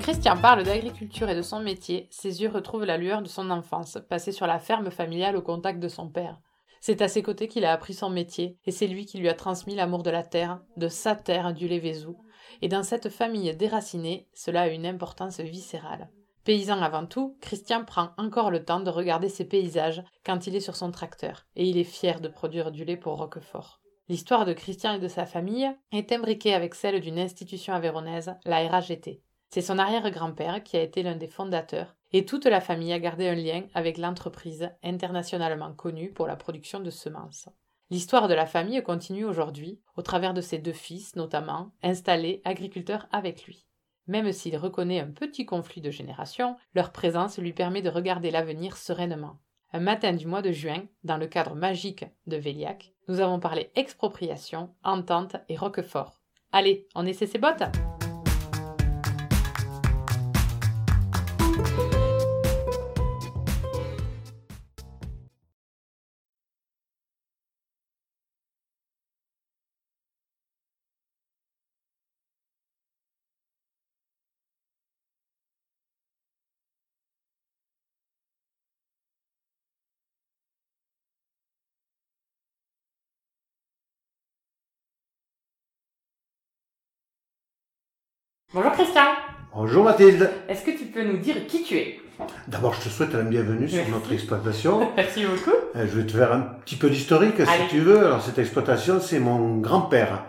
Christian parle d'agriculture et de son métier, ses yeux retrouvent la lueur de son enfance, passée sur la ferme familiale au contact de son père. C'est à ses côtés qu'il a appris son métier, et c'est lui qui lui a transmis l'amour de la terre, de sa terre du Lévézou. Et dans cette famille déracinée, cela a une importance viscérale. Paysan avant tout, Christian prend encore le temps de regarder ses paysages quand il est sur son tracteur, et il est fier de produire du lait pour Roquefort. L'histoire de Christian et de sa famille est imbriquée avec celle d'une institution avéronaise, la RAGT. C'est son arrière-grand-père qui a été l'un des fondateurs, et toute la famille a gardé un lien avec l'entreprise internationalement connue pour la production de semences. L'histoire de la famille continue aujourd'hui, au travers de ses deux fils notamment, installés agriculteurs avec lui. Même s'il reconnaît un petit conflit de génération, leur présence lui permet de regarder l'avenir sereinement. Un matin du mois de juin, dans le cadre magique de Véliac, nous avons parlé expropriation, entente et Roquefort. Allez, on essaie ses bottes Bonjour Christian. Bonjour Mathilde. Est-ce que tu peux nous dire qui tu es? D'abord, je te souhaite la bienvenue sur notre exploitation. Merci beaucoup. Euh, je vais te faire un petit peu d'historique si tu veux. Alors, cette exploitation, c'est mon grand-père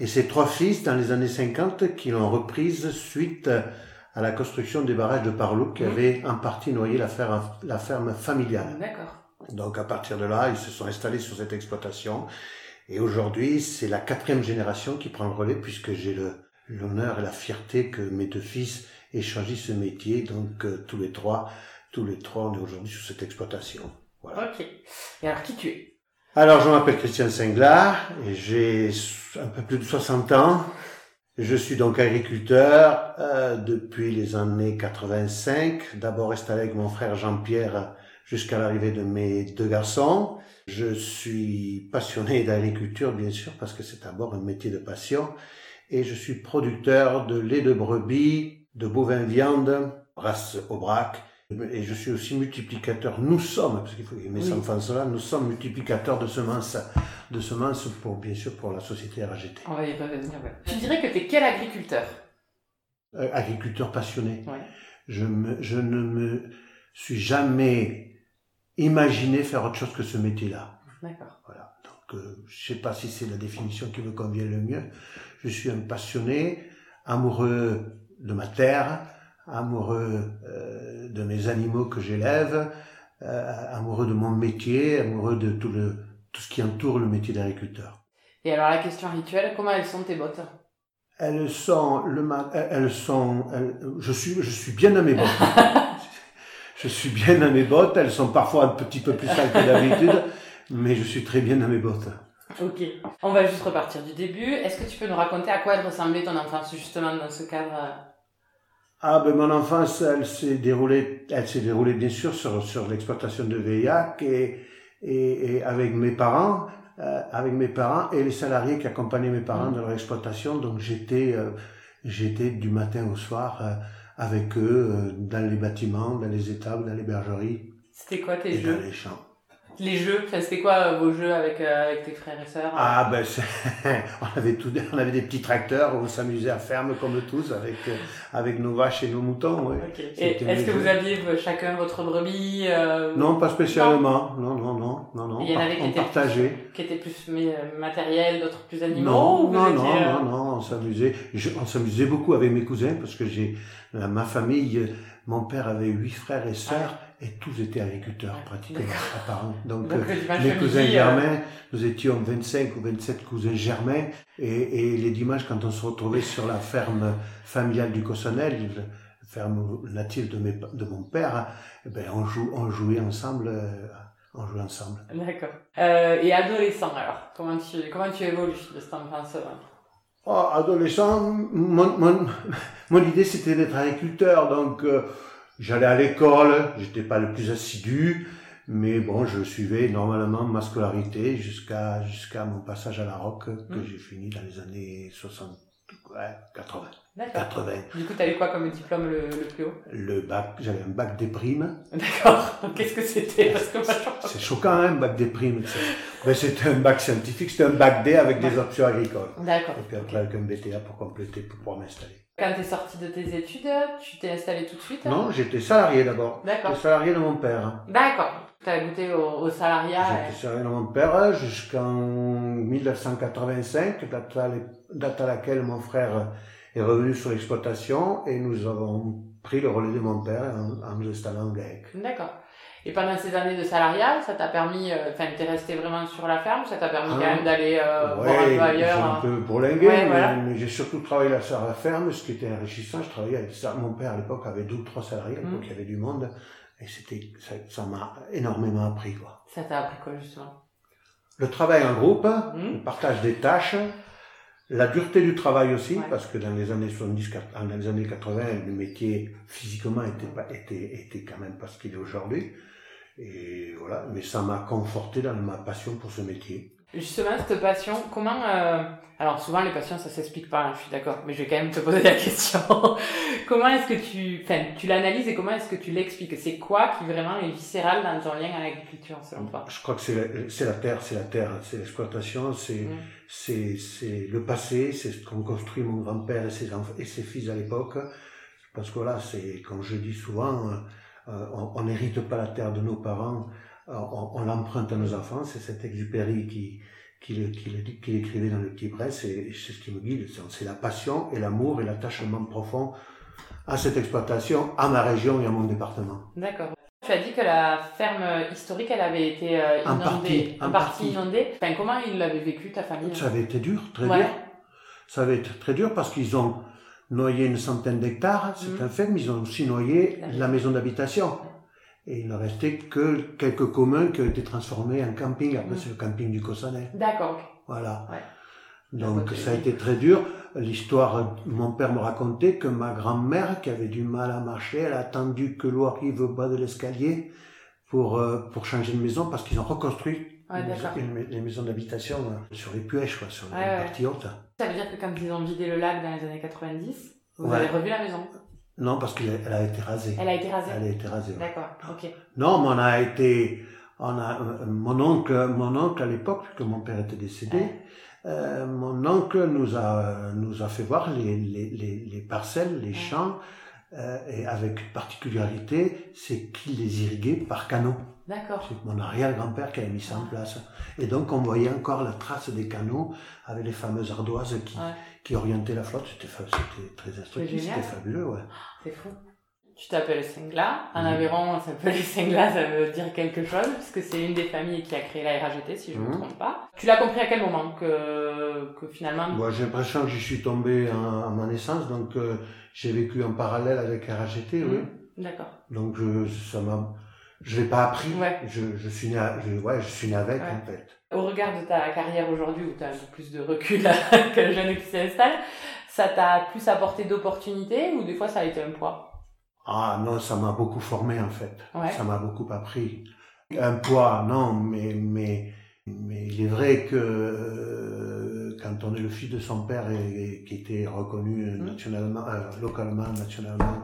et ses trois fils dans les années 50 qui l'ont reprise suite à la construction des barrages de Parlouk qui mmh. avaient en partie noyé la ferme, la ferme familiale. D'accord. Donc, à partir de là, ils se sont installés sur cette exploitation. Et aujourd'hui, c'est la quatrième génération qui prend le relais puisque j'ai le, l'honneur et la fierté que mes deux fils aient choisi ce métier. Donc euh, tous les trois, tous les trois, on est aujourd'hui sur cette exploitation. Voilà. Ok. Et alors qui tu es? Alors je m'appelle Christian Singlar et j'ai un peu plus de 60 ans. Je suis donc agriculteur euh, depuis les années 85. D'abord installé avec mon frère Jean-Pierre jusqu'à l'arrivée de mes deux garçons. Je suis passionné d'agriculture, bien sûr, parce que c'est d'abord un métier de passion et je suis producteur de lait de brebis, de bovins viande, race Aubrac, et je suis aussi multiplicateur. Nous sommes, parce qu'il faut aimer oui. enfants cela, nous sommes multiplicateurs de semences, de semences pour, bien sûr, pour la société RAGT. On va y revenir, ouais. Tu dirais que tu es quel agriculteur? Euh, Agriculteur passionné. Je, me, je ne me suis jamais imaginé faire autre chose que ce métier-là. D'accord. Voilà. Donc, euh, je sais pas si c'est la définition qui me convient le mieux. Je suis un passionné, amoureux de ma terre, amoureux euh, de mes animaux que j'élève, euh, amoureux de mon métier, amoureux de tout, le, tout ce qui entoure le métier d'agriculteur. Et alors la question rituelle, comment elles sont tes bottes? Elles sont le elles sont je suis je suis bien à mes bottes. je suis bien à mes bottes, elles sont parfois un petit peu plus sales que d'habitude, mais je suis très bien à mes bottes. Ok. On va juste repartir du début. Est-ce que tu peux nous raconter à quoi elle ressemblait ton enfance justement dans ce cadre Ah ben mon enfance, elle s'est déroulée, elle s'est déroulée bien sûr sur sur l'exploitation de Veillac et, et, et avec mes parents, euh, avec mes parents et les salariés qui accompagnaient mes parents mmh. dans leur exploitation. Donc j'étais euh, j'étais du matin au soir euh, avec eux euh, dans les bâtiments, dans les étables, dans les bergeries. C'était quoi tes jeux Dans les champs. Les jeux, c'était quoi euh, vos jeux avec, euh, avec tes frères et sœurs Ah ben on avait tout, on avait des petits tracteurs où on s'amusait à ferme comme tous avec euh, avec nos vaches et nos moutons. Ouais. Okay. Est-ce que jeux. vous aviez chacun votre brebis euh, Non, pas spécialement. Non, non, non, non, non. Il y en avait qui étaient partageait. Plus, qui étaient plus matériels, d'autres plus animaux. Non, non, étiez, non, non, non, on s'amusait. On s'amusait beaucoup avec mes cousins parce que j'ai ma famille. Mon père avait huit frères et sœurs. Ah et tous étaient agriculteurs pratiquement apparents. Donc, Donc euh, mes cousins germains, euh... nous étions 25 ou 27 cousins germains et, et les dimanches quand on se retrouvait sur la ferme familiale du Cossonel, ferme native de, mes, de mon père, eh ben, on, joue, on jouait ensemble. euh, on jouait ensemble. D'accord. Euh, et adolescent alors, comment tu, comment tu évolues de cette enfance Oh, adolescent, mon, mon, mon idée c'était d'être agriculteur, donc j'allais à l'école, j'étais pas le plus assidu, mais bon, je suivais normalement ma scolarité jusqu'à jusqu'à mon passage à la ROC que Mm. j'ai fini dans les années 60, ouais, 80, D'accord. 80. Du coup, t'as eu quoi comme diplôme le, le plus haut? Le bac, j'avais un bac des primes. D'accord. Qu'est-ce que c'était? C'est choquant, hein, un bac des primes. Mais c'était un bac scientifique, c'était un bac D avec des options agricoles. D'accord. Et puis après avec un BTA pour compléter, pour pouvoir m'installer. Quand t'es sorti de tes études, tu t'es installé tout de suite Non, j'étais salarié d'abord. D'accord. Salarié de mon père. D'accord. T'as goûté au, au salariat. J'étais salarié de mon père jusqu'en 1985, date à, l'é- date à laquelle mon frère est revenu sur l'exploitation et nous avons pris le relais de mon père en, en nous installant en GAEC. D'accord. Et pendant ces années de salariat, ça t'a permis, euh, enfin, t'es resté vraiment sur la ferme, ça t'a permis Ah. quand même d'aller euh, voir un peu j'ai ailleurs. un hein. peu bourlingué, Ouais, mais, voilà. mais j'ai surtout travaillé là sur la ferme, ce qui était enrichissant. Je travaillais avec ça. Mon père à l'époque avait deux ou trois salariés, à l'époque Mm. il y avait du monde, et c'était ça ça m'a énormément appris quoi. Ça t'a appris quoi justement? Le travail en groupe, Mm. le partage des tâches, la dureté du travail aussi, Ouais. parce que dans les années 70, quat- dans les années 80, le métier physiquement était pas, était, était quand même pas ce qu'il est aujourd'hui. Et voilà, mais ça m'a conforté dans ma passion pour ce métier. Justement, cette passion, comment... euh, Alors souvent, les passions, ça s'explique pas, hein, je suis d'accord, mais je vais quand même te poser la question. comment est-ce que tu... Enfin, tu l'analyses et comment est-ce que tu l'expliques? C'est quoi qui vraiment est viscéral dans ton lien à l'agriculture, selon toi? Je crois que c'est la, terre, c'est la terre, c'est l'exploitation, c'est, Mm. c'est, c'est le passé, c'est ce qu'ont construit mon grand-père et ses, enfants, et ses fils à l'époque. Parce que voilà, c'est, comme je dis souvent, euh, on n'hérite pas la terre de nos parents, on, on l'emprunte à nos enfants. C'est cet Exupéry qui, qui, le- qui, le- qui l'écrivait dans le Petit Bresse, et c'est ce qui me guide. C'est- la passion et l'amour et l'attachement profond à cette exploitation, à ma région et à mon département. D'accord. Tu as dit que la ferme historique, elle avait été euh, En inondée, partie, en partie inondée. Enfin, comment il l'avait vécu, ta famille? Ça avait été dur, très Ouais. dur. Ça avait été très dur parce qu'ils ont noyé une centaine d'hectares, c'est Mhm. un fait, mais ils ont aussi noyé La la maison d'habitation. Et il ne restait que quelques communs qui ont été transformés en camping. Après, c'est le camping du Cossonay. D'accord. Voilà. Ouais. Donc, ça a été très dur. L'histoire, mon père me racontait que ma grand-mère, qui avait du mal à marcher, elle a attendu que l'eau arrive au bas de l'escalier pour, euh, pour changer de maison parce qu'ils ont reconstruit Ouais, les maisons d'habitation euh, sur les puèches, quoi, sur les ouais. parties hautes. Ça veut dire que quand ils ont vidé le lac dans les années 90, vous avez revu la maison Non, parce qu'elle elle a été rasée. Elle a été rasée Elle a été rasée. D'accord, ok. Non, mais on a été, on a, euh, mon oncle, mon oncle à l'époque, puisque mon père était décédé, Ouais. euh, mon oncle nous a, nous a fait voir les, les, les, les parcelles, les Ouais. champs, euh, et avec une particularité, c'est qu'il les irriguait par canaux. D'accord. C'est mon arrière-grand-père qui avait mis ça en place. Et donc on voyait encore la trace des canaux avec les fameuses ardoises qui, Ouais. qui orientaient la flotte. C'était, très instructif, c'était fabuleux, ouais. C'est fou. Tu t'appelles Sengla. En. Aveyron, on s'appelle Sengla, ça veut dire quelque chose, puisque c'est une des familles qui a créé la RAGT, si je ne me Mhm. trompe pas. Tu l'as compris à quel moment que, que finalement. Moi, j'ai l'impression que j'y suis tombé en- à ma naissance, donc euh, j'ai vécu en parallèle avec oui. Mhm. D'accord. Donc je, ça m'a, je l'ai pas appris. Ouais. Je, je suis né, à- je, ouais, je suis né avec Ouais. en fait. Au regard de ta carrière aujourd'hui, où tu as un peu plus de recul que le jeune qui s'installe, ça t'a plus apporté d'opportunités ou des fois ça a été un poids? Ah non, ça m'a beaucoup formé en fait. Ouais. Ça m'a beaucoup appris. Un poids, non, mais mais mais il est vrai que euh, quand on est le fils de son père et, et qui était reconnu Mhm. nationalement, euh, localement, nationalement,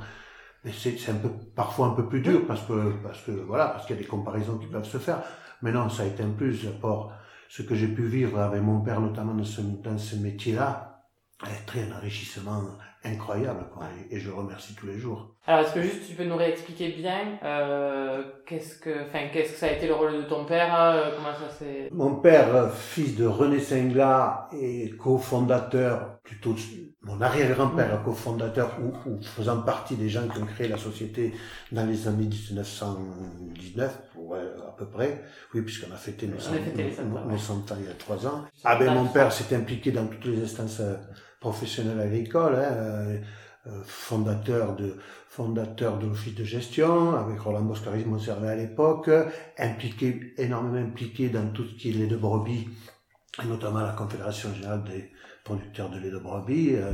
c'est un peu parfois un peu plus dur parce que parce que voilà parce qu'il y a des comparaisons qui peuvent se faire. Mais non, ça a été un plus rapport ce que j'ai pu vivre avec mon père notamment dans ce dans ce métier-là, est très un enrichissement incroyable quoi. Et, et je le remercie tous les jours. Alors, est-ce que juste tu peux nous réexpliquer bien euh, qu'est-ce que, enfin, qu'est-ce que ça a été le rôle de ton père euh, Comment ça s'est. Mon père, euh, fils de René Singla et cofondateur, plutôt mon arrière-grand-père, cofondateur ou, ou faisant partie des gens qui ont créé la société dans les années 1919, ouais, à peu près, oui, puisqu'on a fêté nos On a 100 fêté les 100 ans, nos ouais. 100 ans il y a trois ans. Ah ben mon père s'est impliqué dans toutes les instances euh, professionnelles agricoles, hein, euh, fondateur de fondateur de l'office de gestion, avec Roland Boscaris, mon servait à l'époque, impliqué, énormément impliqué dans tout ce qui est lait de brebis, et notamment la Confédération Générale des producteurs de lait de brebis, euh,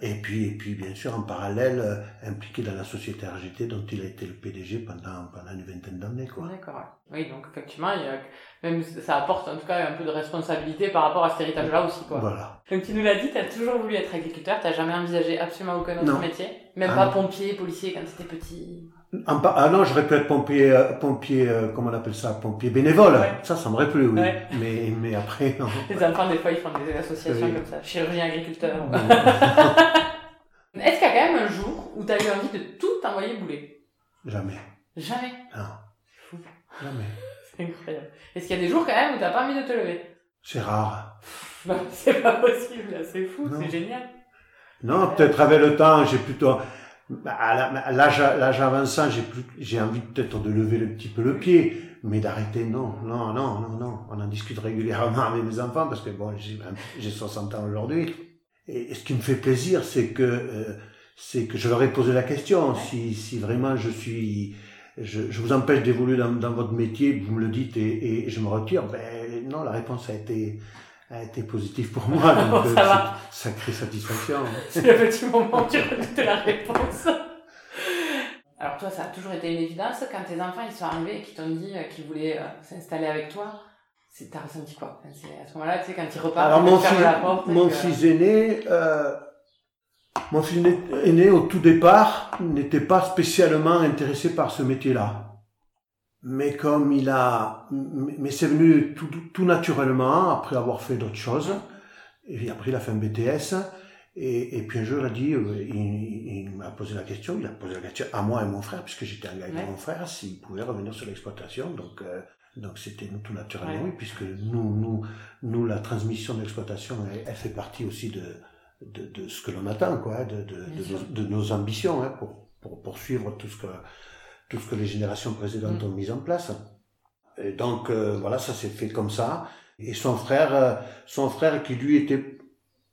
et puis, et puis, bien sûr, en parallèle, euh, impliqué dans la société RGT, dont il a été le PDG pendant, pendant une vingtaine d'années, quoi. D'accord. Oui, donc effectivement, il y a, même ça apporte en tout cas un peu de responsabilité par rapport à cet héritage-là aussi, quoi. Voilà. Donc tu nous l'as dit, tu as toujours voulu être agriculteur, tu jamais envisagé absolument aucun autre Non. métier, même Ah pas pompier, policier quand tu étais petit. En ah non, j'aurais pu être pompier, euh, pompier, euh, comment on appelle ça, pompier bénévole. Ouais. Ça, ça m'aurait plu, oui. Ouais. Mais, mais après, non. Les enfants, des fois, ils font des associations Oui. comme ça, chirurgien agriculteur. Est-ce qu'il y a quand même un jour où tu as eu envie de tout envoyer bouler? Jamais. Jamais. Non. Fou. Jamais. C'est incroyable. Est-ce qu'il y a des jours quand même où t'as pas envie de te lever? C'est rare. Bah, c'est pas possible, c'est fou, c'est génial. Non, peut-être avec le temps, j'ai plutôt, bah, à l'âge, l'âge j'ai plus, j'ai envie peut-être de lever le petit peu le pied, mais d'arrêter, non, non, non, non, non. On en discute régulièrement avec mes enfants parce que bon, j'ai 60 ans aujourd'hui. Et, et ce qui me fait plaisir, c'est que, euh, c'est que je leur ai posé la question. Si, si vraiment je suis, je, je vous empêche d'évoluer dans, dans votre métier, vous me le dites et, et je me retire, ben, non, la réponse a été, a été positive pour moi. Donc, euh, Ça va. sacrée satisfaction. C'est le petit moment où tu redoutes la réponse. Alors toi, ça a toujours été une évidence quand tes enfants ils sont arrivés et qu'ils t'ont dit euh, qu'ils voulaient euh, s'installer avec toi. C'est t'as ressenti quoi? Enfin, à ce moment-là, tu sais, quand ils repartent, Alors ils mon ferment fils, la porte. mon que- fils aîné, euh, mon fils aîné- aîné au tout départ n'était pas spécialement intéressé par ce métier-là. Mais comme il a, mais c'est venu tout, tout naturellement après avoir fait d'autres choses. Et puis après il a fait un BTS. Et, et puis un jour il a dit, euh, il, il m'a posé la question, il a posé la question à moi et mon frère, puisque j'étais engagé Ouais. avec mon frère, s'il pouvait revenir sur l'exploitation. Donc, euh, donc c'était tout naturellement, Ouais. oui, puisque nous, nous, nous, la transmission de l'exploitation, elle, elle fait partie aussi de, de, de ce que l'on attend, quoi, de, de, nos, de nos ambitions, hein, pour, pour poursuivre tout ce que, tout ce que les générations précédentes Mm. ont mis en place. Et donc, euh, voilà, ça s'est fait comme ça. Et son frère, euh, son frère qui lui était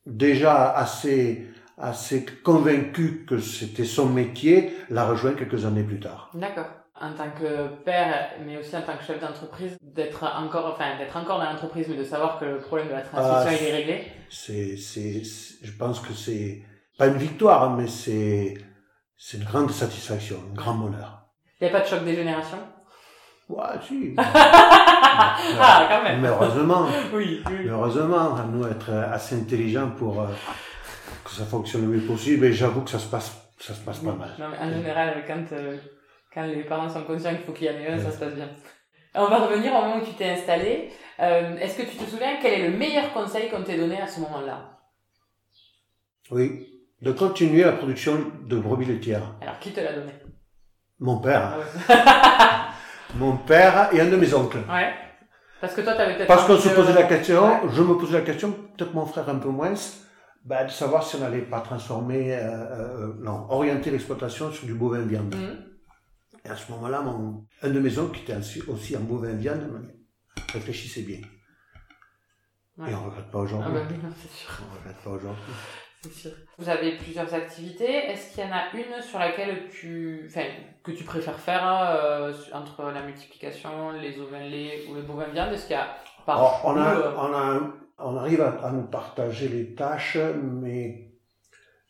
déjà assez, assez convaincu que c'était son métier, l'a rejoint quelques années plus tard. D'accord. En tant que père, mais aussi en tant que chef d'entreprise, d'être encore, enfin, d'être encore dans l'entreprise, mais de savoir que le problème de la transmission Ah, est réglé. C'est, c'est, c'est- je pense que c'est pas une victoire, mais c'est, c'est une grande satisfaction, un grand bonheur. Il n'y a pas de choc des générations? Ouais, si. Ah, quand même. Mais heureusement, Oui, oui. mais heureusement, à nous être assez intelligents pour euh, que ça fonctionne le mieux possible. Et j'avoue que ça se passe, ça se passe pas mal. Non, mais en général, quand, euh, quand les parents sont conscients qu'il faut qu'il y en ait un, ça se passe bien. On va revenir au moment où tu t'es installé. Euh, Est-ce que tu te souviens quel est le meilleur conseil qu'on t'ait donné à ce moment-là? Oui. De continuer la production de brebis laitières. Alors, qui te l'a donné? Mon père, Ah mon père et un de mes oncles. ouais. Parce que toi, t'avais peut-être. Parce qu'on se posait la question, Ouais. je me posais la question, peut-être mon frère un peu moins, bah, de savoir si on n'allait pas transformer, euh, euh, non, orienter l'exploitation sur du bovin viande. Mhm. Et à ce moment-là, mon, un de mes oncles, qui était aussi, en bovin viande, m'a dit, réfléchissez bien. Ouais. Et on ne regrette pas Ah aujourd'hui. bah c'est sûr. On ne regrette pas aujourd'hui. C'est sûr. Vous avez plusieurs activités. Est-ce qu'il y en a une sur laquelle tu, enfin, que tu préfères faire euh, entre la multiplication, les ovins lait ou le bovin viande? Est-ce qu'il y a par on, a, euh, on, a, on arrive à, à nous partager les tâches, mais,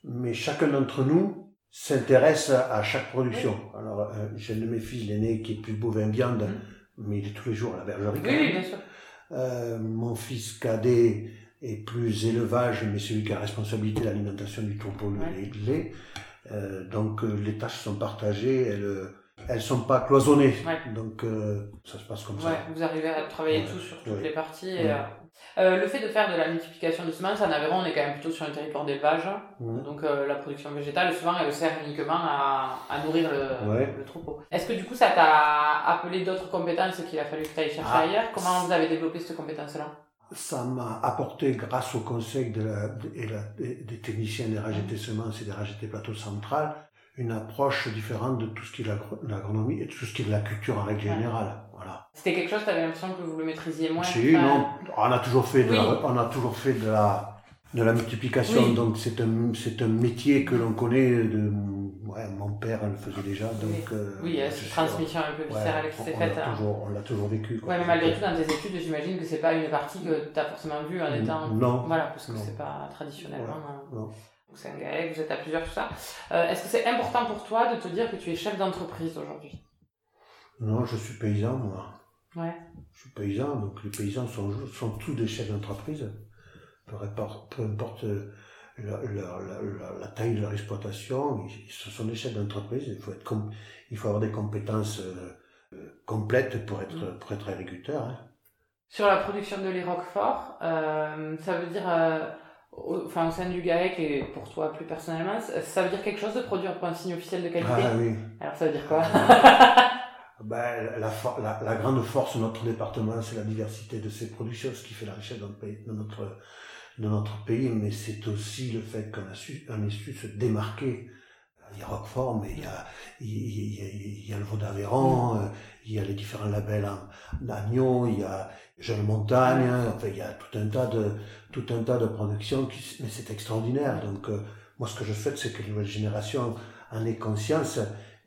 mais chacun d'entre nous s'intéresse à chaque production. Alors, euh, j'ai un de mes fils, l'aîné, qui est plus bovin viande, Mhm. mais il est tous les jours à la bergerie. Oui, bien sûr. Euh, mon fils cadet est plus élevage, mais celui qui a la responsabilité de l'alimentation du troupeau le Ouais. lait- le lait. Euh, donc euh, les tâches sont partagées, elles euh, elles sont pas cloisonnées. Ouais. Donc euh, ça se passe comme Ouais, ça. vous arrivez à travailler tous sur toutes les parties. et, euh, le fait de faire de la multiplication de semences, en Aveyron, on est quand même plutôt sur un territoire d'élevage. Donc euh, la production végétale, souvent, elle sert uniquement à, à nourrir le, Ouais. le troupeau. Est-ce que du coup, ça t'a appelé d'autres compétences qu'il a fallu que tu ailles chercher Ah. ailleurs? Comment vous avez développé cette compétence-là? Ça m'a apporté, grâce au conseil de la, de- et la- des, techniciens des RAGT Semences et des RAGT Plateau Central, une approche différente de tout ce qui est l'agro- l'agronomie et de tout ce qui est de la culture en règle générale. Voilà. C'était quelque chose, tu avais l'impression que vous le maîtrisiez moins Si, enfin, non, on a toujours fait de Oui. la, on a toujours fait de la, de la multiplication. Donc c'est un, c'est un métier que l'on connaît. De, ouais, mon père le faisait déjà. Donc, oui, euh, cette transmission un peu viscérale qui s'est faite. On l'a toujours, on l'a toujours vécu. Quoi. Ouais, mais malgré tout, dans tes études, j'imagine que c'est pas une partie que tu as forcément vue en étant. Non. Voilà, parce que c'est pas traditionnellement. Voilà. Non. C'est un GAEC, vous êtes à plusieurs, tout ça. Euh, est-ce que c'est important pour toi de te dire que tu es chef d'entreprise aujourd'hui? Non, je suis paysan, moi. Ouais. Je suis paysan, donc les paysans sont, sont tous des chefs d'entreprise peu importe, peu importe la, la, taille de leur exploitation, ce sont des chefs d'entreprise, il faut, être il faut avoir des compétences euh, complètes pour être, mm. pour être agriculteur. Hein. Sur la production de lait Roquefort, euh, ça veut dire, euh, au, enfin, au sein du GAEC et pour toi plus personnellement, ça veut dire quelque chose de produire pour un signe officiel de qualité? Ah oui. Alors ça veut dire quoi? Ben, la, la, la, grande force de notre département, c'est la diversité de ses productions, ce qui fait la richesse de notre, de notre, pays, mais c'est aussi le fait qu'on a su, se démarquer. Il y a Roquefort, mais il y a, il y a, le Vaud d'Aveyron, mm. euh, il y a les différents labels en il y a Jeune Montagne, mm. enfin, il y a tout un tas de, tout un tas de productions qui, mais c'est extraordinaire. Donc, euh, moi, ce que je souhaite, c'est que les nouvelles générations en aient conscience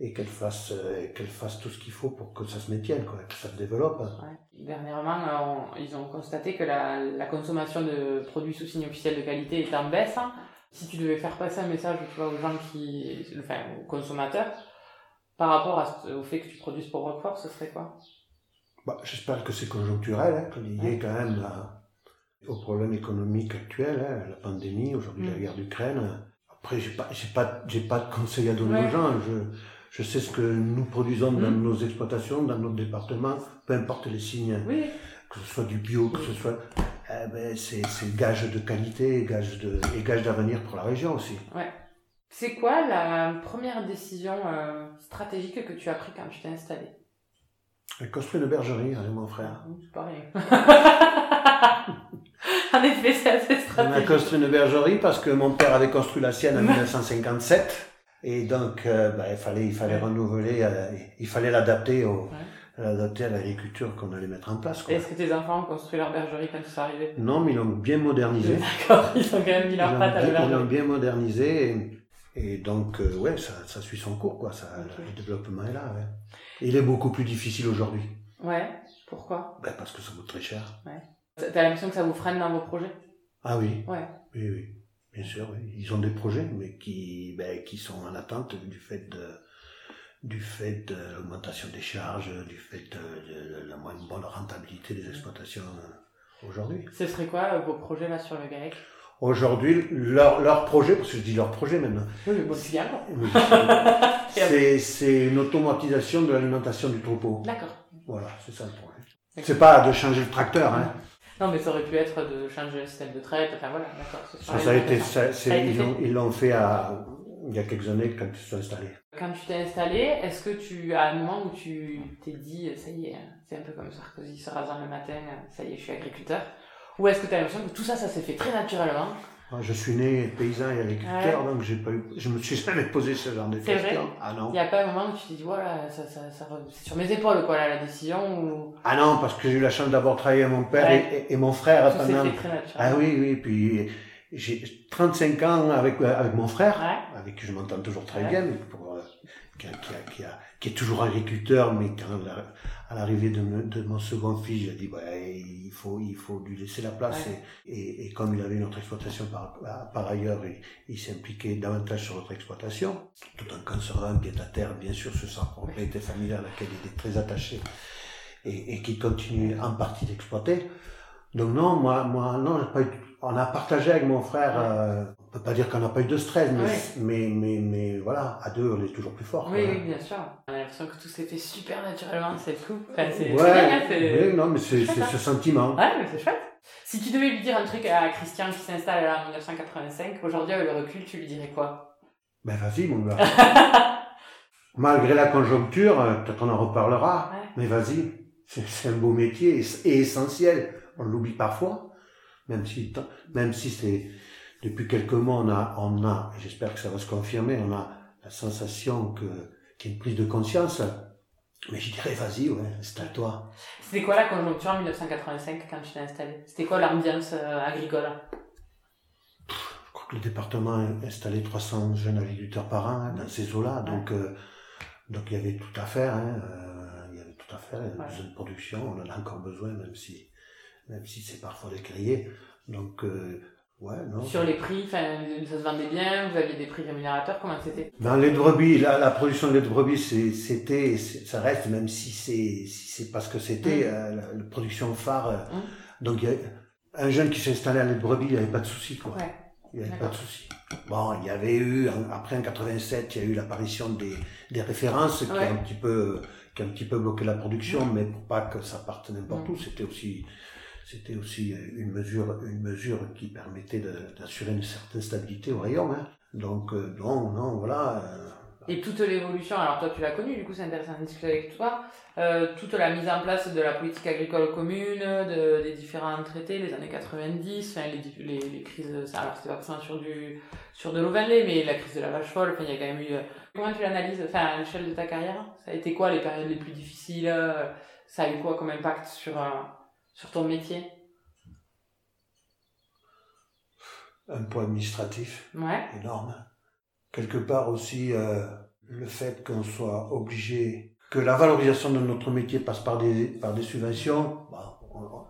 et qu'elle fasse euh, qu'elle fasse tout ce qu'il faut pour que ça se maintienne quoi, que ça se développe. Ouais. Dernièrement, ils ont constaté que la, la, consommation de produits sous signe officiel de qualité est en baisse. Si tu devais faire passer un message tu vois, aux gens qui, enfin aux consommateurs, par rapport à, au fait que tu produises pour Roquefort, ce serait quoi? Bah, J'espère que c'est conjoncturel, hein, qu'il y ait quand même au problème économique actuel, hein, la pandémie, aujourd'hui la mm. guerre d'Ukraine. Après, j'ai pas, j'ai pas, j'ai pas de conseils à donner aux gens. Je, je sais ce que nous produisons dans mm. nos exploitations, dans notre département, peu importe les signes, que ce soit du bio, que ce soit, eh ben, c'est, c'est gage de qualité gage de, et gage d'avenir pour la région aussi. Ouais. C'est quoi la première décision euh, stratégique que tu as prise quand tu t'es installé? J'ai construit une bergerie avec mon frère. C'est pareil. en effet, c'est assez stratégique. On a construit une bergerie parce que mon père avait construit la sienne en 1957. Et donc, euh, bah, il fallait, il fallait renouveler, euh, il fallait l'adapter au, l'adapter à l'agriculture qu'on allait mettre en place. Est-ce que tes enfants ont construit leur bergerie quand ils sont arrivés? Non, mais ils l'ont bien modernisé. D'accord, ils ont quand même mis leur patte à la bergerie. Ils l'ont bien modernisé. Et, donc, euh, ouais, ça, ça suit son cours, quoi. Ça, Le développement est là, ouais. il est beaucoup plus difficile aujourd'hui. Ouais, pourquoi? Ben, Parce que ça coûte très cher. Ouais. T'as l'impression que ça vous freine dans vos projets? Ah oui. Ouais. Oui, oui. Bien sûr, ils ont des projets, mais qui, ben, qui sont en attente du fait de, du fait de l'augmentation des charges, du fait de, la moins bonne rentabilité des exploitations euh, aujourd'hui. Ce serait quoi euh, vos projets là sur le GAEC? Aujourd'hui, leur, leur projet, parce que je dis leur projet maintenant. Oui, bon, c'est C'est une automatisation de l'alimentation du troupeau. D'accord. Voilà, c'est ça le projet. C'est pas de changer le tracteur, hein. Non, mais ça aurait pu être de changer le système de traite. Enfin voilà, d'accord. Ça, ça, a été, ça, ça ils l'ont fait à, il y a quelques années quand ils se sont installés. Quand tu t'es installé, est-ce que tu as un moment où tu t'es dit, ça y est, c'est un peu comme Sarkozy se rasant le matin, ça y est, je suis agriculteur Ou est-ce que tu as l'impression que tout ça, ça s'est fait très naturellement je suis né paysan et agriculteur, donc j'ai pas eu, je me suis jamais posé ce genre de questions. Vrai ah non. Il n'y a pas un moment où tu t'es dit, voilà, ça, ça, ça, c'est sur mes épaules, quoi, là, la décision ou... Ah non, parce que j'ai eu la chance d'avoir travaillé avec mon père et, et, mon frère Tout pendant. Très ah oui, oui, puis j'ai 35 ans avec, avec mon frère, avec qui je m'entends toujours très bien, pour, euh, qui, a, qui, a, qui, est toujours agriculteur, mais quand à l'arrivée de, de, mon second fils, j'ai dit, bah, il faut, il faut lui laisser la place. Et, et, comme il avait une autre exploitation par, par ailleurs, il, il s'impliquait davantage sur notre exploitation, tout en conservant pied à terre, bien sûr, ce sa propriété familiale à laquelle il est très attaché et, et qui continue en partie d'exploiter. Donc non, moi, moi, non, pas eu, on a partagé avec mon frère, euh, on peut pas dire qu'on n'a pas eu de stress, mais, mais, mais, mais, voilà, à deux, on est toujours plus fort. Oui, oui, bien sûr. On a l'impression que tout s'est fait super naturellement, c'est fou. Enfin, c'est ouais, oui, non, mais c'est ce hein. sentiment. Ouais, mais c'est chouette. Si tu devais lui dire un truc à Christian qui s'installe en 1985, aujourd'hui avec le recul, tu lui dirais quoi? Ben vas-y, mon gars. Malgré la conjoncture, euh, peut-être on en reparlera, mais vas-y, c'est un beau métier et essentiel. On l'oublie parfois, même si, même si c'est depuis quelques mois, on a, on a, j'espère que ça va se confirmer, on a la sensation que qu'il y a une prise de conscience. Mais je dirais, vas-y, ouais, installe-toi. C'était quoi la conjoncture en 1985 quand tu t'es installé C'était quoi l'ambiance euh, agricole? Le département installait 300 jeunes agriculteurs par an hein, dans ces eaux-là. Donc, euh, donc il y avait tout à faire. Hein, euh, il y avait tout à faire. Il y avait besoin de production. On en a encore besoin, même si, même si c'est parfois décrié. Donc, euh, ouais, non. Sur les prix, ça se vendait bien, vous aviez des prix rémunérateurs, comment c'était? Dans lait de brebis, la, la production de lait de brebis, c'était, ça reste, même si c'est, si c'est pas ce que c'était, Mm. euh, la, la production phare. euh, Mm. Donc, il y a, un jeune qui s'est installé à lait de brebis, il n'y avait pas de souci, quoi. Ouais. Il n'y avait pas de souci. Bon, il y avait eu, après en 87, il y a eu l'apparition des, des références qui Ouais. a un petit peu, qui a un petit peu bloqué la production, mais pour pas que ça parte n'importe où, c'était aussi, c'était aussi une mesure, une mesure qui permettait d'assurer une certaine stabilité au rayon, hein. Donc, euh, non, non, voilà. euh, Et toute l'évolution, alors toi tu l'as connu, du coup c'est intéressant de discuter avec toi, euh, toute la mise en place de la politique agricole commune, de, des différents traités, les années 90, enfin, les, les, crises, alors c'était pas sur, du, sur de l'eau mais la crise de la vache folle, il y a quand même eu... euh, Comment tu l'analyses, enfin à l'échelle de ta carrière Ça a été quoi les périodes les plus difficiles Ça a eu quoi comme impact sur, sur ton métier un poids administratif Ouais, énorme. Quelque part aussi, euh, le fait qu'on soit obligé, que la valorisation de notre métier passe par des, par des subventions, bah,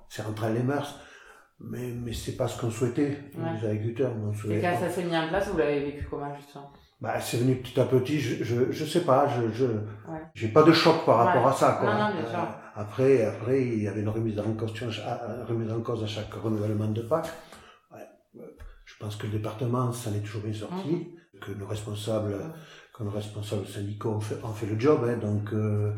c'est rentré à les mœurs, mais, mais c'est pas ce qu'on souhaitait, Ouais. les agriculteurs. on et quand ça s'est mis en place, vous l'avez vécu comment justement? Bah, c'est venu petit à petit, je, je, je sais pas, je, je, Ouais. j'ai pas de choc par rapport Ouais. à ça, quoi. Non, non, bien sûr. Après, après, il y avait une remise en question, à- remise en cause à chaque renouvellement de PAC. Ouais. Je pense que le département s'en est toujours bien sorti, Mmh. que nos responsables, que nos responsables syndicaux ont fait, ont fait le job, hein, donc, euh,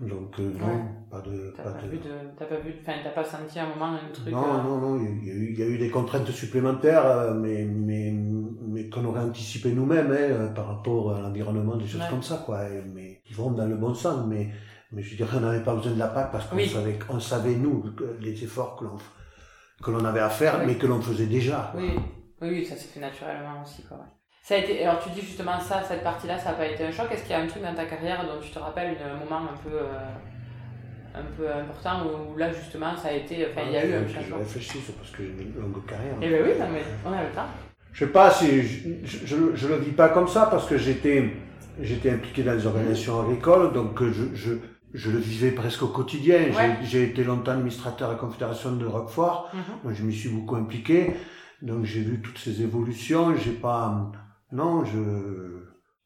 donc, euh, non, Ouais. pas de, T'as pas pas, de, vu de, pas vu, enfin t'as pas senti un moment un truc... non, euh, non, non, il y, a eu, il y a eu des contraintes supplémentaires, mais, mais, mais qu'on aurait anticipé nous-mêmes hein, par rapport à l'environnement, des choses Ouais. comme ça, quoi. et- mais qui vont dans le bon sens, mais, mais je dirais, on n'avait pas besoin de la PAC parce qu'on Oui. savait, on savait, nous, les efforts que l'on, que l'on avait à faire, Oui. mais que l'on faisait déjà. Oui, oui, oui, ça s'est fait naturellement aussi. Quoi, ouais. Ça a été, alors tu dis justement ça, cette partie-là, ça n'a pas été un choc. Est-ce qu'il y a un truc dans ta carrière dont tu te rappelles, un moment un peu, euh, un peu important où là justement ça a été, enfin il y a Ah, eu un que je changement réfléchisse parce que j'ai une longue carrière. Eh ben oui, non, mais on a le temps. Je sais pas si je, je le vis pas comme ça parce que j'étais j'étais impliqué dans les organisations agricoles donc je, je, je le vivais presque au quotidien. J'ai- Ouais. J'ai été longtemps administrateur à la Confédération de Roquefort. Mhm. Moi, je m'y suis beaucoup impliqué. Donc j'ai vu toutes ces évolutions. J'ai pas non je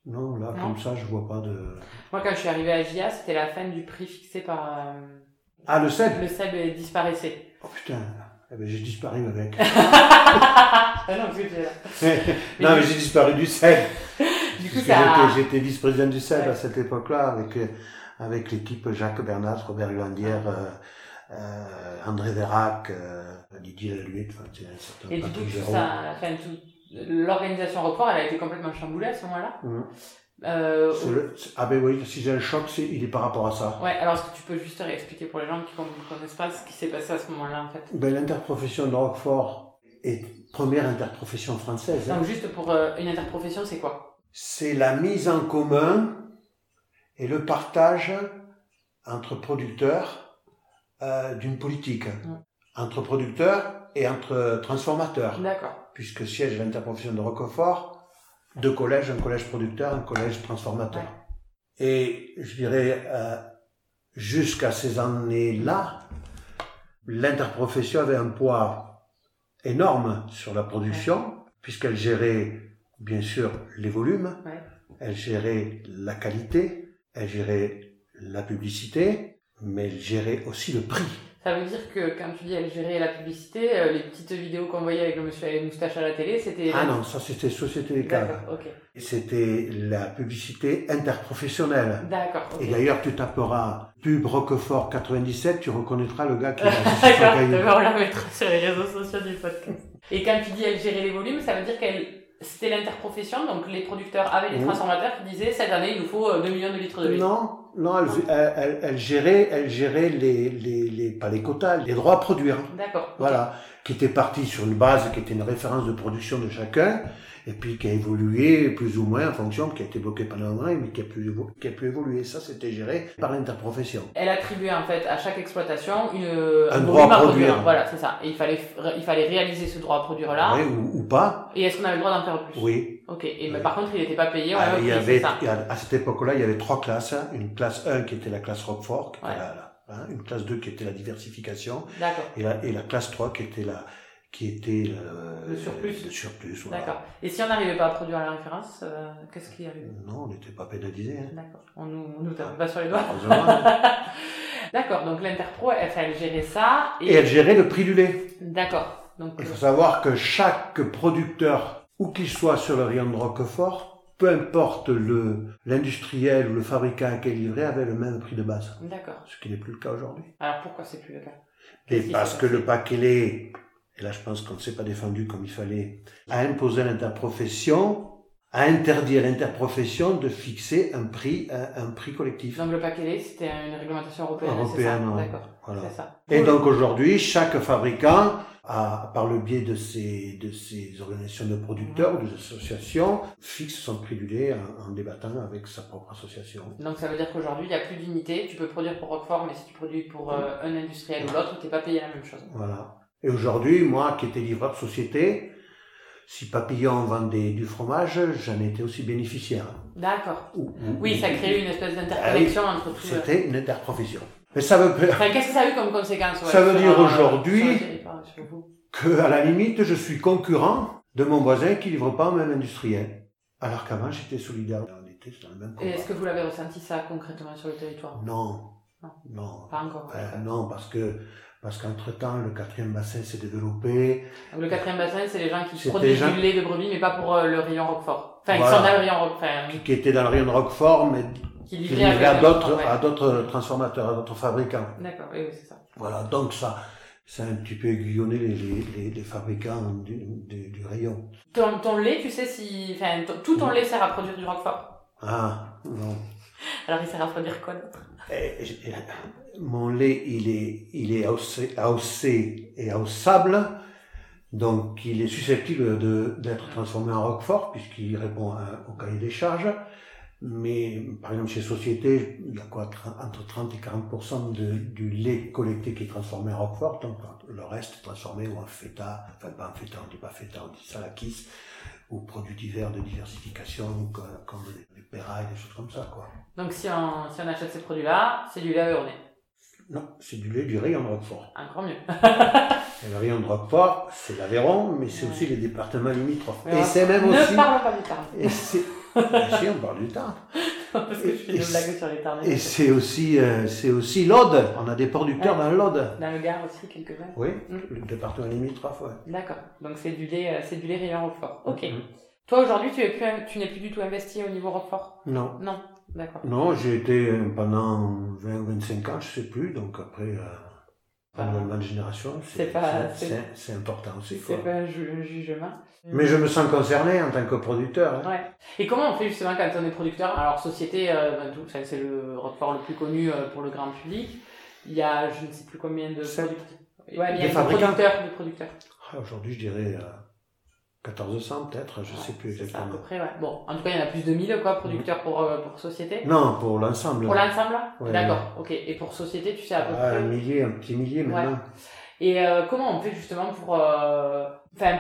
non là Non. comme ça je vois pas de Moi quand je suis arrivée à GIA, c'était la fin du prix fixé par euh, ah le sel. le SEB disparaissait. Oh putain eh ben, j'ai disparu avec. ah non, parce que j'ai- non mais j'ai disparu du sel. du coup ça. j'étais- vice-président du CEB Ouais. à cette époque-là avec, euh, avec l'équipe Jacques Bernat, Robert Huandière, euh, euh, André Vérac, euh, Didier Laluette, enfin, sais, un certain Et du coup, ça, enfin, l'organisation report, elle a été complètement chamboulée à ce moment-là. Mhm. Euh, C'est le- c'est- ah ben oui, si j'ai un choc, c'est, il est par rapport à ça. Ouais, alors est-ce que tu peux juste réexpliquer pour les gens qui ne connaissent pas ce qui s'est passé à ce moment-là en fait? Ben, l'interprofession de Roquefort est première interprofession française. hein. Donc juste pour euh, une interprofession, c'est quoi? C'est la mise en commun et le partage entre producteurs euh, d'une politique. Entre producteurs et entre transformateurs. D'accord. puisque siège l'interprofession de Roquefort, deux collèges, un collège producteur, un collège transformateur. Et je dirais, euh, jusqu'à ces années-là, l'interprofession avait un poids énorme sur la production, puisqu'elle gérait, bien sûr, les volumes, Ouais. elle gérait la qualité, elle gérait la publicité, mais elle gérait aussi le prix. Ça veut dire que quand tu dis elle gérait la publicité, euh, les petites vidéos qu'on voyait avec le monsieur avec les moustaches à la télé, c'était... Ah non, ça c'était Société des Caves. D'accord, ok. C'était la publicité interprofessionnelle. D'accord. Et d'ailleurs, tu taperas pub Roquefort 97, tu reconnaîtras le gars qui l'a D'accord, on la mettra sur les réseaux sociaux du podcast. Et quand tu dis elle gérait les volumes, ça veut dire qu'elle c'était l'interprofession, donc les producteurs avaient les transformateurs qui disaient cette année il nous faut euh, 2 millions de litres de lait. Non, non, elle, elle, elle- elle gérait, elle gérait les, les, les, pas les quotas, les droits à produire. D'accord. Voilà, qui était parti sur une base qui était une référence de production de chacun et puis qui a évolué plus ou moins en fonction, qui a été bloqué un an, mais qui a pu, qui a pu évoluer. Ça, c'était géré par l'interprofession. Elle attribuait en fait à chaque exploitation une, Un droit à produire. Voilà, c'est ça. Et il fallait, il fallait réaliser ce droit à produire là. Oui, ou, ou pas. Et est-ce qu'on avait le droit d'en faire plus? Oui. Ok. Et mais Oui. par contre, il n'était pas payé. on Ah, avait il y avait, ça. à cette époque-là, il y avait trois classes. hein. Une classe 1 qui était la classe Roquefort, qui était Ouais. la- la- hein, une classe 2 qui était la diversification, D'accord. et la, et la classe 3 qui était la, qui était le, Le surplus. Le surplus, voilà. D'accord. Et si on n'arrivait pas à produire la référence, euh, qu'est-ce qui arrive? Non, on n'était pas pénalisé. Hein. D'accord. On nous, on nous tape pas sur les doigts. Heureusement. D'accord. Donc l'Interpro, elle, elle gérait ça. et elle gérait le prix du lait. D'accord. Donc Il faut savoir que chaque producteur, où qu'il soit sur le rayon de Roquefort, peu importe le l'industriel ou le fabricant à quel livrer, avait le même prix de base. d'accord. Ce qui n'est plus le cas aujourd'hui. Alors pourquoi c'est plus le cas? Et qui parce que le paquet lait, et là je pense qu'on ne s'est pas défendu comme il fallait, à l'interprofession, a interdit à l'interprofession de fixer un prix, un, un prix collectif. Donc le paquet c'était une réglementation européenne. Européenne, c'est ça? D'accord. Voilà. C'est ça. Et donc aujourd'hui, chaque fabricant, a, par le biais de ses, de ses organisations de producteurs ou des associations, fixe son prix du lait en, en débattant avec sa propre association. Donc ça veut dire qu'aujourd'hui, il n'y a plus d'unité. Tu peux produire pour Roquefort, mais si tu produis pour euh, un industriel ou l'autre, tu n'es pas payé la même chose. Voilà. Et aujourd'hui, moi qui étais livreur de société, si Papillon vendait du fromage, j'en étais aussi bénéficiaire. D'accord. Ou- ou- Oui, ça crée une espèce d'interconnexion entre tout. le- C'était une interprofession. Mais ça veut Enfin, qu'est-ce que ça a eu comme conséquence ouais, Ça veut dire euh, aujourd'hui- que, à la limite, je suis concurrent de mon voisin qui livre pas au même industriel. Alors qu'avant, j'étais solidaire. On était dans le même Et est-ce que vous l'avez ressenti ça concrètement sur le territoire? Non. Non. Non. Pas encore. Euh, non, parce que, parce qu'entre-temps, le quatrième bassin s'est développé. Donc, le quatrième bassin, c'est les gens qui produisent gens- du lait de brebis, mais pas pour euh, le rayon Roquefort. Enfin, Voilà. ils sont dans le rayon Roquefort. Enfin, qui était dans le rayon de Roquefort, mais qui qui livraient à d'autres, Roquefort, ouais. à d'autres transformateurs, à d'autres fabricants. D'accord, oui, oui, c'est ça. Voilà, donc ça, ça a un petit peu aiguillonné les, les, les, les fabricants du, du, du rayon. Ton, ton lait, tu sais si. Enfin, tout ton lait sert à produire du Roquefort? Ah, non. Alors, il sert à produire quoi d'autre? Mon lait, il est, il est AOC, AOC et au sable, donc il est susceptible d'être transformé en roquefort, puisqu'il répond au cahier des charges. Mais, par exemple, chez Société, il y a quoi, entre 30 et 40% de, du lait collecté qui est transformé en roquefort, donc le reste est transformé en feta, enfin pas en feta, on dit pas feta, on dit salakis, ou produits divers de diversification, comme, comme des, pérailles, des choses comme ça, quoi. Donc, si on, si on achète ces produits-là, c'est du lait à Eurné. Non, c'est du lait du rayon de Roquefort. Encore mieux. Et le rayon de Roquefort, c'est l'Aveyron, mais c'est Ouais. aussi les départements limitrophes. Mais et c'est même ne aussi. parlons pas du tarn. Et c'est. Bien sûr, on parle du temps. Parce que je fais Et une c'est- blague sur les. Et c'est aussi, euh, c'est aussi l'Aude. On a des producteurs dans l'Aude. Dans le Gard aussi, quelques-uns. Oui, Mm. le département limitrophe, ouais. D'accord. Donc, c'est du lait, euh, c'est du lait rayon Roquefort. Ok. Mhm. Toi, aujourd'hui, tu es plus, tu n'es plus du tout investi au niveau Roquefort? Non. Non. D'accord. Non, j'ai été euh, pendant 20 ou 25 ans, je sais plus, donc après, euh, Pas- renouvellement de génération, c'est, important aussi. C'est pas un, ju- un jugement. Mais je me sens concerné en tant que producteur. hein. Ouais. Et comment on fait justement quand on est producteur? Alors, société, euh, ben, enfin, c'est le Roquefort le plus connu euh, pour le grand public. Il y a, je ne sais plus combien de producteurs. Ouais, mais il y Des a de fabricants. producteurs, de producteurs. Ah, Aujourd'hui, je dirais euh, 1400 peut-être, je Ouais, sais plus ça, à exactement. peu près, ouais. Bon, en tout cas, il y en a plus de 1000 quoi, producteurs pour, euh, pour société. Non, pour l'ensemble. Pour l'ensemble Ouais. D'accord, ok. Et pour société, tu sais à peu Ah, près. un millier, un petit millier maintenant. Et euh, comment on fait justement pour, euh,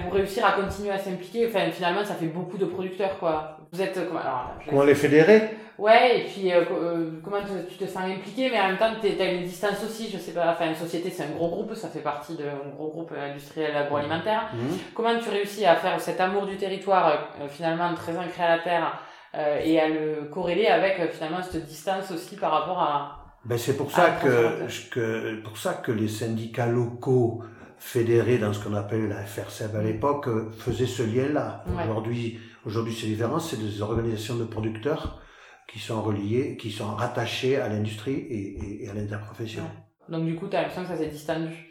pour réussir à continuer à s'impliquer? Enfin, finalement, ça fait beaucoup de producteurs, quoi. Vous êtes. comment- Alors, Comment les fédérer? Ouais, et puis euh, euh, comment tu, te sens impliqué, mais en même temps, tu as une distance aussi, je sais pas. Enfin, une société, c'est un gros groupe, ça fait partie d'un gros groupe industriel agroalimentaire. Mhm. Comment tu réussis à faire cet amour du territoire, euh, finalement très ancré à la terre, euh, et à le corréler avec euh, finalement cette distance aussi par rapport à. ben, C'est pour ça que, que, pour ça que les syndicats locaux fédérés dans ce qu'on appelle la FRCEB à l'époque euh, faisaient ce lien-là. Ouais. Aujourd'hui, aujourd'hui c'est différent, c'est des organisations de producteurs qui sont reliées, qui sont rattachées à l'industrie et, et- et à l'interprofession. Donc, du coup, tu as l'impression que ça s'est distendu.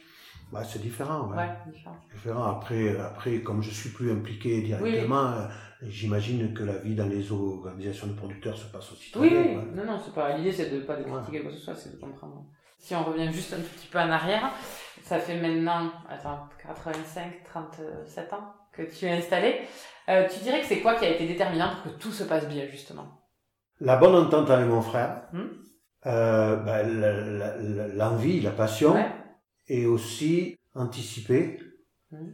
Bah, c'est différent, ouais. Ouais, différent. différent. Après, après, comme je suis plus impliqué directement, euh, j'imagine que la vie dans les organisations de producteurs se passe aussi très Oui, bien. oui, ouais. non, non, c'est pas l'idée, c'est de pas de critiquer quoi que ce soit, c'est de comprendre. Si on revient juste un tout petit peu en arrière, ça fait maintenant, attends, 85, 37 ans que tu as installé. Euh, tu dirais que c'est quoi qui a été déterminant pour que tout se passe bien, justement? La bonne entente avec mon frère, Hmm. euh, bah, la- la- la- l'envie, la passion, Ouais. et aussi anticiper Hmm.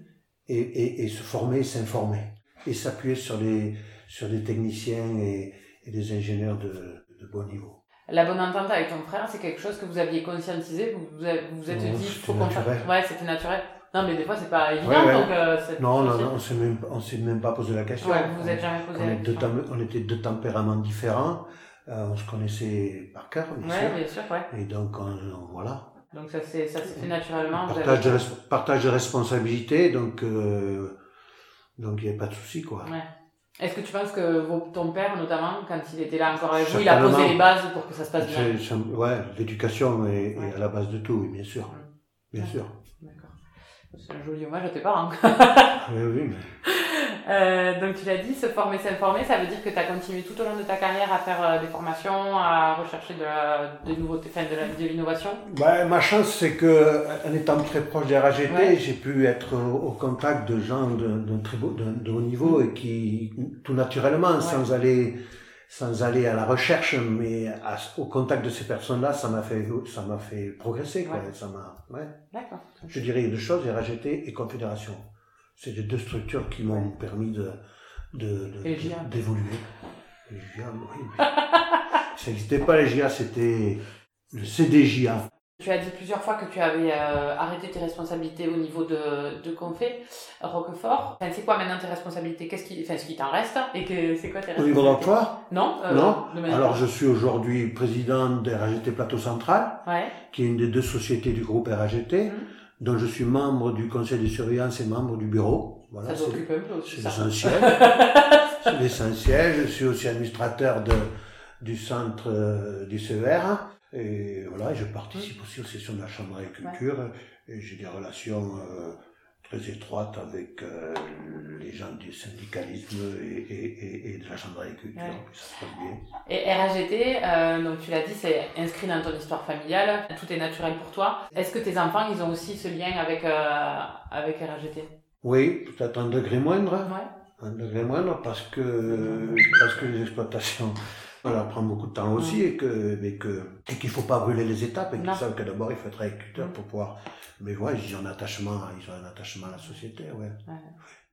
et, et, et se former, s'informer, et s'appuyer sur des, sur des techniciens et, et des ingénieurs de, de bon niveau. La bonne entente avec ton frère, c'est quelque chose que vous aviez conscientisé, vous vous, êtes Non, dit, faut qu'on fasse. Ouais, c'était naturel. Non, mais des fois, c'est pas évident, Ouais, ouais. donc. euh, Non, non, c'est- non, on s'est même, on s'est même pas posé la question. Ouais, vous vous êtes jamais posé on, la deux était deux tempéraments différents, euh, on se connaissait par cœur, bien Ouais, sûr. bien sûr, ouais. Et donc, on- on- voilà. Donc ça s'est fait naturellement. Partage de, avez- partage de responsabilité, donc euh, donc il n'y avait pas de souci, quoi. Ouais. Est-ce que tu penses que ton père, notamment, quand il était là encore avec vous, il a posé les bases pour que ça se passe bien? ouais, l'éducation est, est à la base de tout, oui, bien sûr. Bien sûr. C'est un joli hommage à tes parents. Oui, oui, mais Euh, donc tu l'as dit, se former, s'informer, ça veut dire que tu as continué tout au long de ta carrière à faire euh, des formations, à rechercher de, la, de nouveautés, enfin de l'innovation? Ouais, ma chance, c'est que en étant très proche des RAGT, Ouais. j'ai pu être au, contact de gens de, de très beau, de, haut niveau et qui, tout naturellement, sans aller, sans aller à la recherche, mais à- au contact de ces personnes-là, ça m'a fait, ça m'a fait progresser, quoi. Ouais. Ça m'a, ouais. D'accord. Je dirais deux choses, RAGT et Confédération. C'est les deux structures qui m'ont permis de, de, d'évoluer. Les GIA, oui. ça n'existait pas les GIA, c'était le CDJA. Tu as dit plusieurs fois que tu avais euh, arrêté tes responsabilités au niveau de, de Confé, Roquefort. Enfin, c'est quoi maintenant tes responsabilités? Qu'est-ce qui, enfin, ce qui t'en reste? Et que c'est quoi tes Au niveau d'emploi, Non. euh, Non. de manière- Alors je suis aujourd'hui président des RAGT Plateau Central, Ouais. qui est une des deux sociétés du groupe RAGT, Mhm. dont je suis membre du conseil de surveillance et membre du bureau. Voilà, ça t'occupe un peu aussi. c'est l'essentiel. c'est l'essentiel. Je suis aussi administrateur de, du centre euh, du CER. Et voilà, et je participe aussi aux sessions de la Chambre d'agriculture. Et j'ai des relations euh, très étroites avec euh, les gens du syndicalisme et, et, et, et de la Chambre. Ouais. Puis ça se passe bien. Et RAGT, euh, donc tu l'as dit, c'est inscrit dans ton histoire familiale, tout est naturel pour toi. Est-ce que tes enfants, ils ont aussi ce lien avec, avec RAGT Oui, peut-être un degré moindre. Ouais. Un degré moindre parce que, parce que les exploitations, voilà, prend beaucoup de temps aussi et que, mais que, et qu'il faut pas brûler les étapes et qu'ils savent que d'abord il faut être agriculteur pour pouvoir, mais ouais, ils ont un attachement, ils ont un attachement à la société, ouais. Ouais.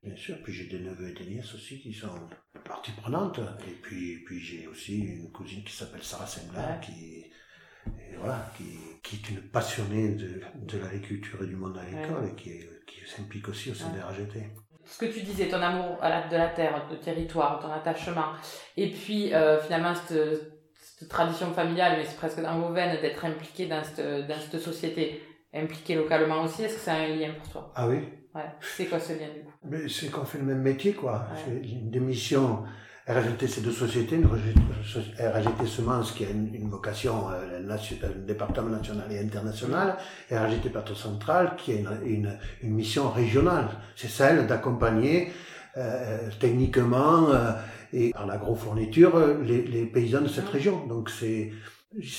Bien sûr, puis j'ai des neveux et des nièces aussi qui sont partie prenante. Et puis, puis j'ai aussi une cousine qui s'appelle Sarah Sengla, Ouais. qui, et voilà, qui, qui est une passionnée de, de l'agriculture et du monde agricole et qui, qui s'implique aussi au sein des RAGT. Ce que tu disais, ton amour à la- de la terre, de territoire, ton attachement, et puis euh, finalement cette, cette tradition familiale, mais c'est presque dans vos veines d'être impliqué dans cette, dans cette société, impliqué localement aussi, est-ce que c'est un lien pour toi? Ah oui? Ouais. C'est quoi ce lien du coup? C'est qu'on fait le même métier, quoi. Ouais. C'est une des RAGT, c'est deux sociétés. Une RAGT RAGT Semences, qui a une, une vocation euh, euh, département national et international, et RAGT Plateau Central, qui a une, une, une mission régionale. C'est celle d'accompagner euh, techniquement euh, et par l'agrofourniture euh, les, les paysans de cette région. Donc c'est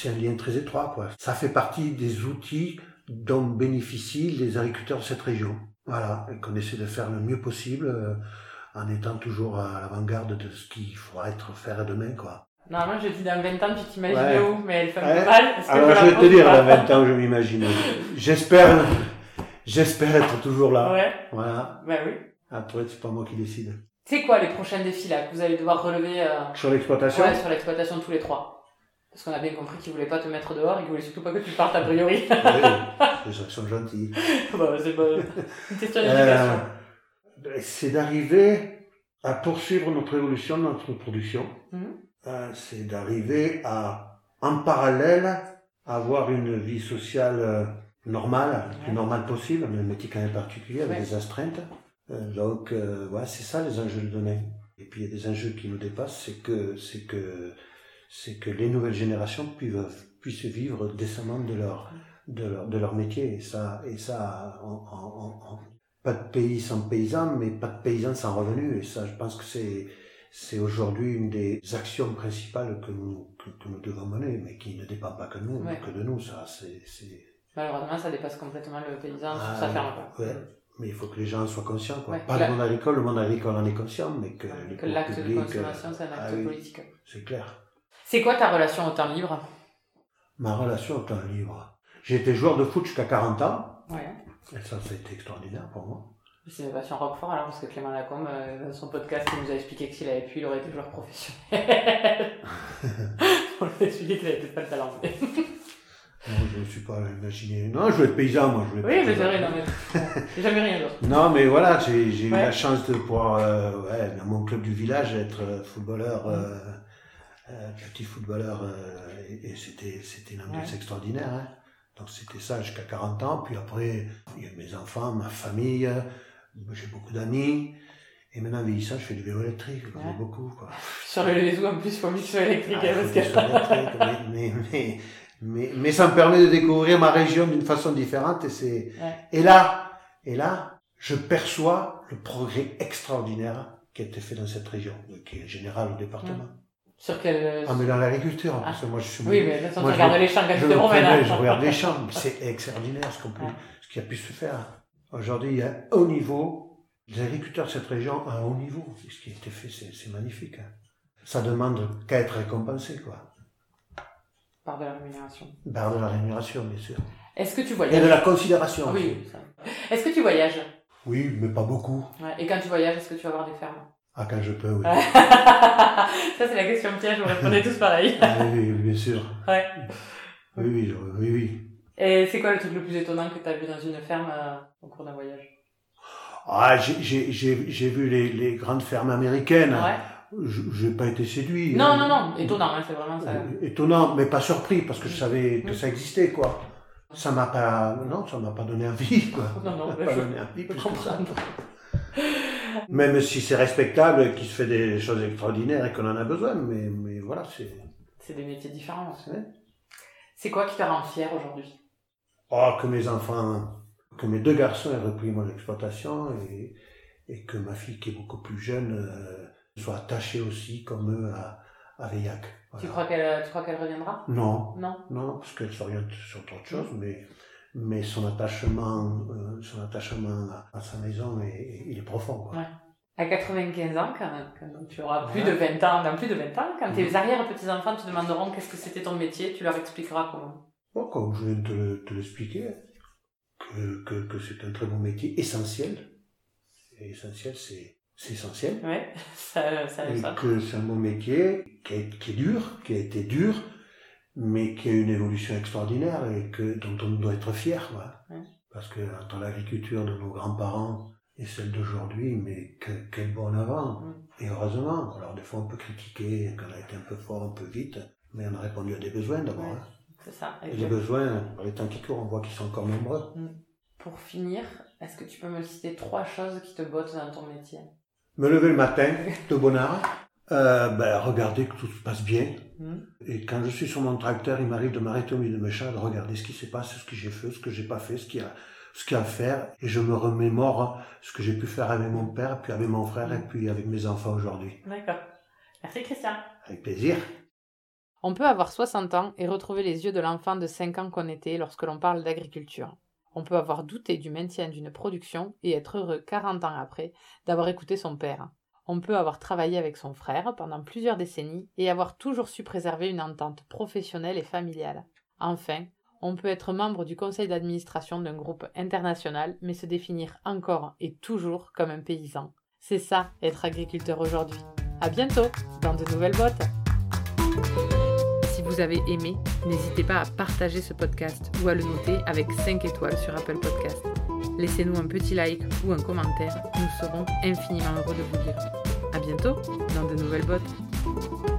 un lien très étroit, quoi. Ça fait partie des outils dont bénéficient les agriculteurs de cette région. Voilà, qu'on essaie de faire le mieux possible euh, en étant toujours à l'avant-garde de ce qu'il faudra être faire demain, quoi. Normalement, je dis dans 20 ans, tu t'imagines Ouais. où, mais elle fait un peu mal. Alors je vais te dire, dans 20 ans, je m'imagine. J'espère, j'espère être toujours là. Ouais, Voilà. bah oui. Après, c'est pas moi qui décide. C'est quoi les prochains défis là que vous allez devoir relever euh, Sur l'exploitation, ouais, sur l'exploitation tous les trois? Parce qu'on a bien compris qu'ils voulaient pas te mettre dehors et qu'ils voulaient surtout pas que tu partes a priori. oui, les gens sont gentils. bah, c'est pas une question Euh, d'éducation. C'est d'arriver à poursuivre notre évolution, notre production. Mhm. Euh, c'est d'arriver à, en parallèle, avoir une vie sociale euh, normale, le plus Ouais. normale possible, mais un métier quand même particulier avec Ouais. des astreintes. Euh, donc, euh, ouais, c'est ça les enjeux de demain. Et puis il y a des enjeux qui nous dépassent, c'est que, c'est que, c'est que les nouvelles générations puissent, puissent vivre décemment de leur, de leur, de leur métier. Et ça, et ça, en- en- en- pas de pays sans paysans, mais pas de paysans sans revenus. Et ça, je pense que c'est, c'est aujourd'hui une des actions principales que nous, que, que nous devons mener, mais qui ne dépend pas que de nous, Ouais. que de nous. Ça, c'est, Malheureusement, ça dépasse complètement le paysan Ah, sur sa ferme. ouais. Mais il faut que les gens soient conscients. Quoi. Ouais, Pas le monde agricole, le monde agricole en est conscient, mais que, les Que l'acte de consommation, c'est un acte ah oui. politique. C'est clair. C'est quoi ta relation au temps libre? Ma relation au temps libre. J'ai été joueur de foot jusqu'à 40 ans, Ouais. Ça, ça a été extraordinaire pour moi. C'est une passion Roquefort alors parce que Clément Lacombe, euh, dans son podcast, il nous a expliqué que s'il avait pu, il aurait été joueur professionnel. On lui a expliqué qu'il avait peut-être pas le talent. Non, je ne me suis pas imaginé. Non, je voulais être paysan, moi. Je voulais Oui, mais c'est vrai, non mais j'ai jamais rien d'autre. Non, mais voilà, j'ai j'ai eu la chance de pouvoir, euh, ouais, dans mon club du village, être euh, footballeur, euh, euh, petit footballeur, et, et c'était c'était une ambiance Ouais. extraordinaire. Hein. Donc c'était ça jusqu'à 40 ans. Puis après, il y a mes enfants, ma famille, j'ai beaucoup d'amis. Et maintenant, vieillissant, je fais du vélo électrique, je connais Ouais. beaucoup. Quoi. Sur le Lézou, en plus, il faut ce soit électrique. Ah, hein, parce que mais, mais, mais, mais, mais ça me permet de découvrir ma région d'une façon différente. Et, c'est... Ouais. et là, et là, je perçois le progrès extraordinaire qui a été fait dans cette région, qui est général au département. Sur quel. Ah, mais dans l'agriculture, Ah. parce que moi je suis. Oui, mais façon, tu regardes les champs je, promène, hein. je regarde les champs, c'est extraordinaire ce, qu'on peut, ce qui a pu se faire. Aujourd'hui, il y a un haut niveau. Les agriculteurs de cette région à un haut niveau. Et Ce qui a été fait, c'est, magnifique. hein. Ça demande qu'à être récompensé, quoi. Par de la rémunération. Par de la rémunération, bien sûr. Est-ce que tu Et voyages de la considération. Oui. Est-ce que tu voyages? Oui, mais pas beaucoup. Ouais. Et quand tu voyages, est-ce que tu vas voir des fermes? Ah, quand je peux, oui. Ça, c'est la question piège, vous répondez tous pareil. Ah, oui, oui, bien sûr. Ouais. Oui, oui, oui, oui. Et c'est quoi le truc le plus étonnant que tu as vu dans une ferme euh, au cours d'un voyage? Ah, j'ai, j'ai, j'ai, j'ai vu les, les grandes fermes américaines. Ouais. Je n'ai pas été séduit. Non, hein. non, non, étonnant, hein, c'est vraiment ça. Euh, Étonnant, mais pas surpris, parce que je savais que ça existait, quoi. Ça m'a pas, non, ça m'a pas donné envie, quoi. Non, non, Ça m'a pas je donné envie plus que ça. Même si c'est respectable, qu'il se fait des choses extraordinaires et qu'on en a besoin, mais, mais voilà, c'est. C'est des métiers différents. C'est quoi qui te rend fier aujourd'hui? Oh, que mes enfants, que mes deux garçons aient repris mon exploitation et, et que ma fille qui est beaucoup plus jeune euh, soit attachée aussi comme eux à, à Veillac. Voilà. Tu crois qu'elle tu crois qu'elle reviendra? Non, Non? Non, parce qu'elle s'oriente sur autre chose, mais, mais son attachement, euh, son attachement à, à sa maison, est, il est profond. Quoi. Ouais. À 95 ans, quand, quand tu auras plus Ouais. de 20 ans, dans plus de 20 ans, quand tes arrière-petits-enfants te demanderont qu'est-ce que c'était ton métier, tu leur expliqueras comment. Bon, comme je viens de te, le- te l'expliquer, que, que, que c'est un très bon métier essentiel. Et essentiel, c'est, c'est essentiel. Ouais, ça, ça, Et ça. que c'est un bon métier qui, est- qui est dur, qui a été dur, mais qui a une évolution extraordinaire et que, dont on doit être fier. Ouais. Parce que entre l'agriculture de nos grands-parents et celle d'aujourd'hui, mais que, quel bon avant. Mm. Et heureusement, alors des fois on peut critiquer qu'on a été un peu fort, un peu vite, mais on a répondu à des besoins d'abord. Hein. C'est ça. Et les besoins, par les temps qui courent, on voit qu'ils sont encore nombreux. Pour finir, est-ce que tu peux me citer trois choses qui te bottent dans ton métier? Me lever le matin, de bonne heure, euh, ben, regarder que tout se passe bien, Hmm Et quand je suis sur mon tracteur, il m'arrive de m'arrêter au milieu de mes champs, de regarder ce qui s'est passé, ce que j'ai fait, ce que j'ai pas fait, ce qu'il y a, ce qu'il y a à faire, et je me remémore ce que j'ai pu faire avec mon père, puis avec mon frère, et puis avec mes enfants aujourd'hui. D'accord. Merci Christian. Avec plaisir. On peut avoir 60 ans et retrouver les yeux de l'enfant de 5 ans qu'on était lorsque l'on parle d'agriculture. On peut avoir douté du maintien d'une production et être heureux 40 ans après d'avoir écouté son père. On peut avoir travaillé avec son frère pendant plusieurs décennies et avoir toujours su préserver une entente professionnelle et familiale. Enfin, on peut être membre du conseil d'administration d'un groupe international mais se définir encore et toujours comme un paysan. C'est ça, être agriculteur aujourd'hui. À bientôt dans de nouvelles bottes. Si vous avez aimé, n'hésitez pas à partager ce podcast ou à le noter avec 5 étoiles sur Apple Podcast. Laissez-nous un petit like ou un commentaire, nous serons infiniment heureux de vous lire. À bientôt dans de nouvelles bottes.